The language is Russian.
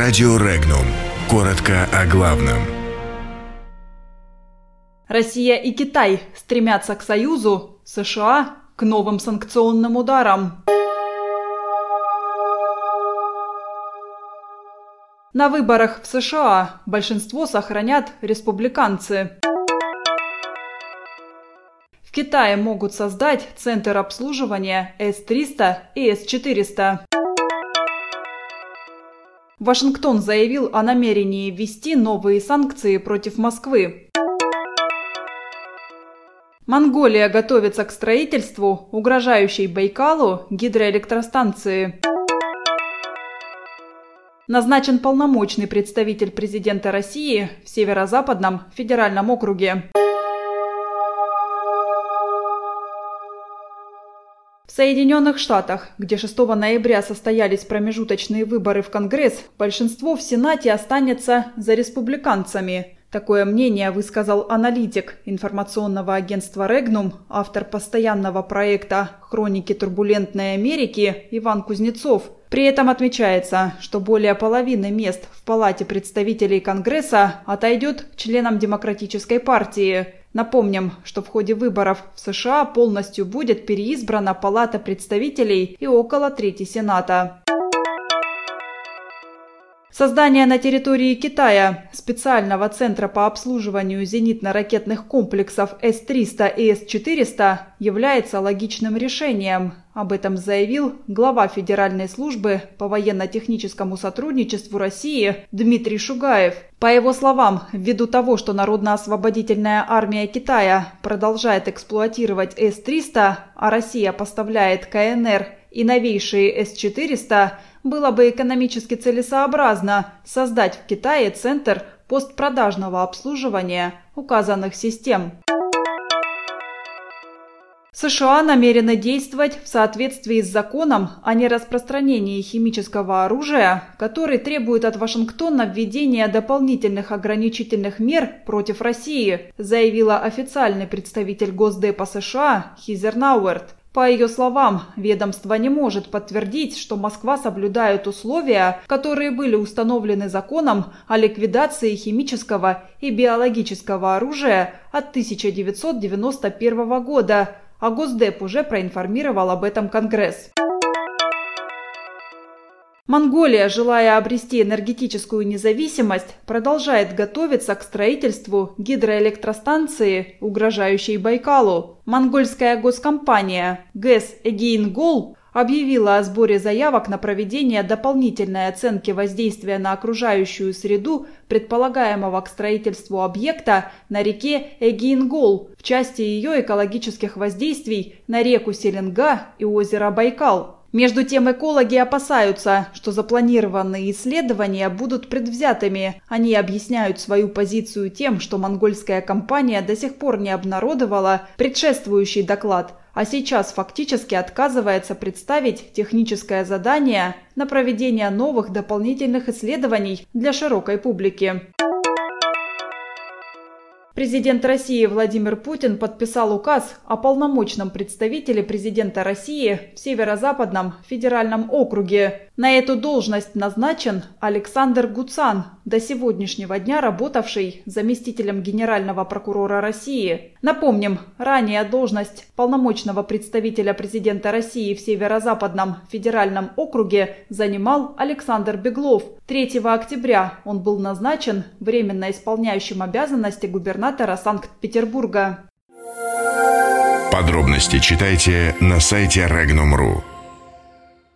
Радио Регнум. Коротко о главном. Россия и Китай стремятся к союзу, США – к новым санкционным ударам. На выборах в США большинство сохранят республиканцы. В Китае могут создать центр обслуживания С-300 и С-400. Вашингтон заявил о намерении ввести новые санкции против Москвы. Монголия готовится к строительству угрожающей Байкалу гидроэлектростанции. Назначен полномочный представитель президента России в Северо-Западном федеральном округе. Соединенных Штатах, где 6 ноября состоялись промежуточные выборы в Конгресс, большинство в Сенате останется за республиканцами. Такое мнение высказал аналитик информационного агентства «Регнум», автор постоянного проекта «Хроники турбулентной Америки» Иван Кузнецов. При этом отмечается, что более половины мест в Палате представителей Конгресса отойдет членам Демократической партии – Напомним, что в ходе выборов в США полностью будет переизбрана Палата представителей и около трети Сената. Создание на территории Китая специального центра по обслуживанию зенитно-ракетных комплексов С-300 и С-400 является логичным решением. Об этом заявил глава Федеральной службы по военно-техническому сотрудничеству России Дмитрий Шугаев. По его словам, ввиду того, что Народно-освободительная армия Китая продолжает эксплуатировать С-300, а Россия поставляет КНР и новейшие С-400, было бы экономически целесообразно создать в Китае центр постпродажного обслуживания указанных систем. США намерены действовать в соответствии с законом о нераспространении химического оружия, который требует от Вашингтона введения дополнительных ограничительных мер против России, заявила официальный представитель Госдепа США Хизер Науэрт. По ее словам, ведомство не может подтвердить, что Москва соблюдает условия, которые были установлены законом о ликвидации химического и биологического оружия от 1991 года, а Госдеп уже проинформировал об этом Конгресс. Монголия, желая обрести энергетическую независимость, продолжает готовиться к строительству гидроэлектростанции, угрожающей Байкалу. Монгольская госкомпания ГЭС «Эгейнгол» объявила о сборе заявок на проведение дополнительной оценки воздействия на окружающую среду предполагаемого к строительству объекта на реке Эгейнгол в части ее экологических воздействий на реку Селенга и озеро Байкал. Между тем экологи опасаются, что запланированные исследования будут предвзятыми. Они объясняют свою позицию тем, что монгольская компания до сих пор не обнародовала предшествующий доклад, а сейчас фактически отказывается представить техническое задание на проведение новых дополнительных исследований для широкой публики. Президент России Владимир Путин подписал указ о полномочном представителе президента России в Северо-Западном федеральном округе. На эту должность назначен Александр Гуцан, до сегодняшнего дня работавший заместителем генерального прокурора России. Напомним, ранее должность полномочного представителя президента России в Северо-Западном федеральном округе занимал Александр Беглов. 3 октября он был назначен временно исполняющим обязанности губернатора Санкт-Петербурга. Подробности читайте на сайте Regnum.ru.